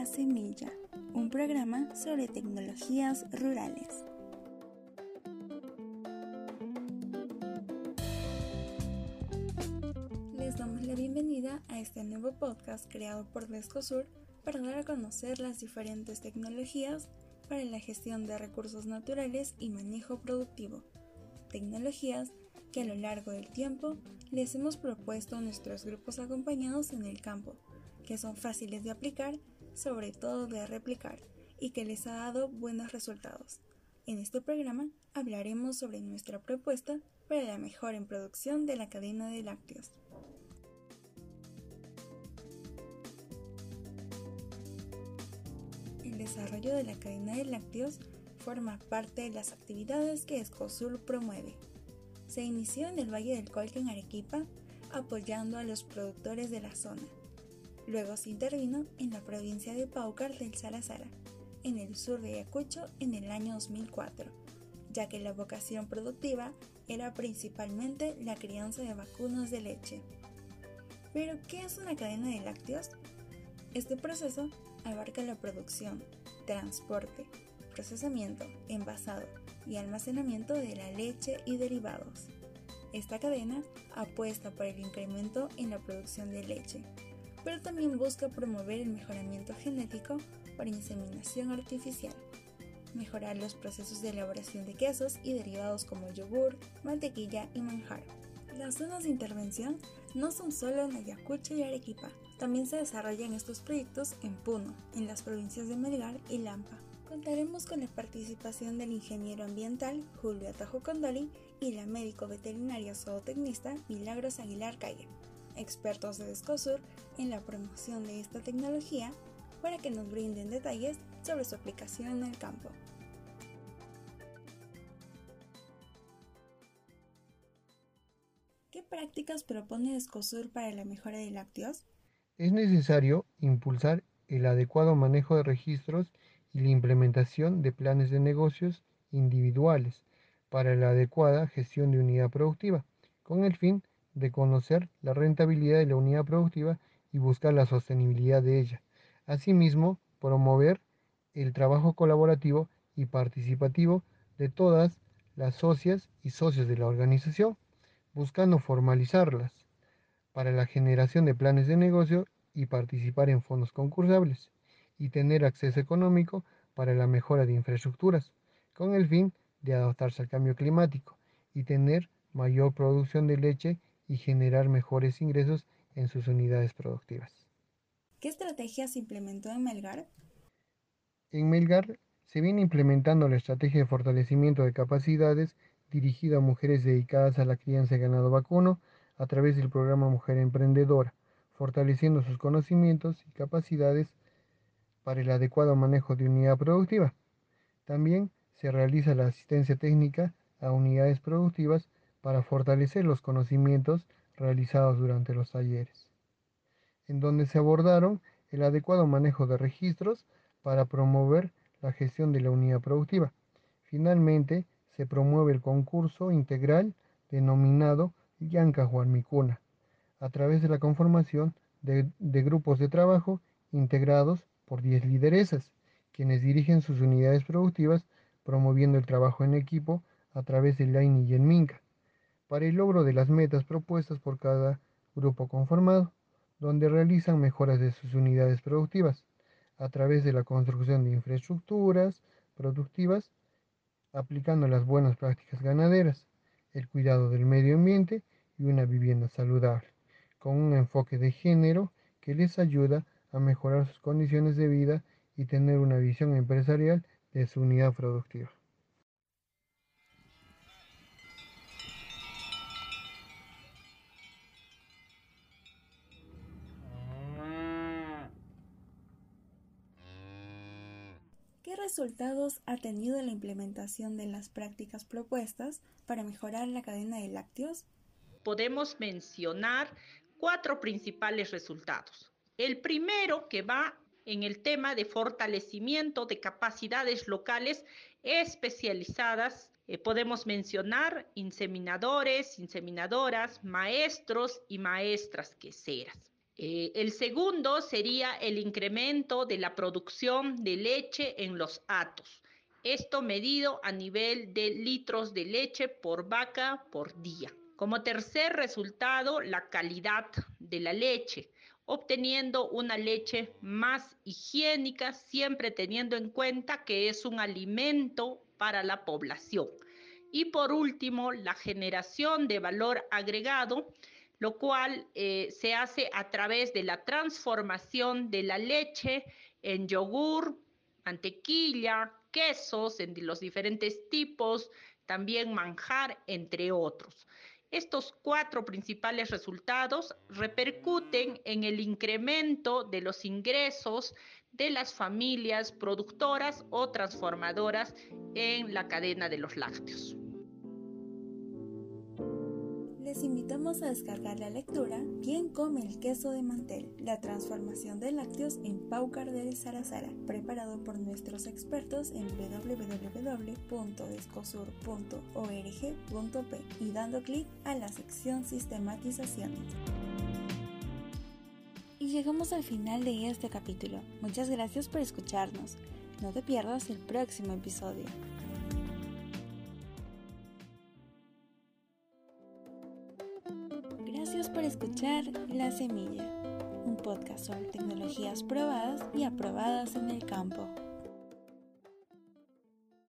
La Semilla, un programa sobre tecnologías rurales. Les damos la bienvenida a este nuevo podcast creado por Descosur para dar a conocer las diferentes tecnologías para la gestión de recursos naturales y manejo productivo. Tecnologías que a lo largo del tiempo les hemos propuesto a nuestros grupos acompañados en el campo, que son fáciles de aplicar, sobre todo de replicar, y que les ha dado buenos resultados. En este programa hablaremos sobre nuestra propuesta para la mejora en producción de la cadena de lácteos. El desarrollo de la cadena de lácteos forma parte de las actividades que Escosur promueve se inició en el Valle del Colca en Arequipa, apoyando a los productores de la zona. Luego se intervino en la provincia de Paucar del Salazar, en el sur de Ayacucho en el año 2004, ya que la vocación productiva era principalmente la crianza de vacunos de leche. Pero, ¿qué es una cadena de lácteos? Este proceso abarca la producción, transporte, procesamiento, envasado, y almacenamiento de la leche y derivados. Esta cadena apuesta por el incremento en la producción de leche, pero también busca promover el mejoramiento genético por inseminación artificial, mejorar los procesos de elaboración de quesos y derivados como yogur, mantequilla y manjar. Las zonas de intervención no son solo en Ayacucho y Arequipa, también se desarrollan estos proyectos en Puno, en las provincias de Melgar y Lampa contaremos con la participación del ingeniero ambiental Julio Atajo Condoli y la médico veterinaria zootecnista Milagros Aguilar Calle, expertos de Descosur en la promoción de esta tecnología para que nos brinden detalles sobre su aplicación en el campo. ¿Qué prácticas propone Descosur para la mejora de lácteos? Es necesario impulsar el adecuado manejo de registros y la implementación de planes de negocios individuales para la adecuada gestión de unidad productiva, con el fin de conocer la rentabilidad de la unidad productiva y buscar la sostenibilidad de ella. Asimismo, promover el trabajo colaborativo y participativo de todas las socias y socios de la organización, buscando formalizarlas para la generación de planes de negocio y participar en fondos concursables y tener acceso económico para la mejora de infraestructuras, con el fin de adaptarse al cambio climático y tener mayor producción de leche y generar mejores ingresos en sus unidades productivas. ¿Qué estrategia se implementó en Melgar? En Melgar se viene implementando la estrategia de fortalecimiento de capacidades dirigida a mujeres dedicadas a la crianza de ganado vacuno a través del programa Mujer Emprendedora, fortaleciendo sus conocimientos y capacidades para el adecuado manejo de unidad productiva. También se realiza la asistencia técnica a unidades productivas para fortalecer los conocimientos realizados durante los talleres, en donde se abordaron el adecuado manejo de registros para promover la gestión de la unidad productiva. Finalmente, se promueve el concurso integral denominado Yanca Juanmicuna, a través de la conformación de, de grupos de trabajo integrados por 10 lideresas, quienes dirigen sus unidades productivas promoviendo el trabajo en equipo a través del LINE y el MINCA, para el logro de las metas propuestas por cada grupo conformado, donde realizan mejoras de sus unidades productivas a través de la construcción de infraestructuras productivas, aplicando las buenas prácticas ganaderas, el cuidado del medio ambiente y una vivienda saludable, con un enfoque de género que les ayuda a mejorar sus condiciones de vida y tener una visión empresarial de su unidad productiva. ¿Qué resultados ha tenido la implementación de las prácticas propuestas para mejorar la cadena de lácteos? Podemos mencionar cuatro principales resultados. El primero que va en el tema de fortalecimiento de capacidades locales especializadas. Eh, podemos mencionar inseminadores, inseminadoras, maestros y maestras queseras. Eh, el segundo sería el incremento de la producción de leche en los atos. Esto medido a nivel de litros de leche por vaca por día. Como tercer resultado, la calidad de la leche, obteniendo una leche más higiénica, siempre teniendo en cuenta que es un alimento para la población. Y por último, la generación de valor agregado, lo cual eh, se hace a través de la transformación de la leche en yogur, mantequilla, quesos en los diferentes tipos, también manjar, entre otros. Estos cuatro principales resultados repercuten en el incremento de los ingresos de las familias productoras o transformadoras en la cadena de los lácteos. Les invitamos a descargar la lectura ¿Quién come el queso de mantel? La transformación de lácteos en Paucar de Sarazara, preparado por nuestros expertos en www.escosur.org.p y dando clic a la sección Sistematizaciones. Y llegamos al final de este capítulo. Muchas gracias por escucharnos. No te pierdas el próximo episodio. Por escuchar La Semilla, un podcast sobre tecnologías probadas y aprobadas en el campo.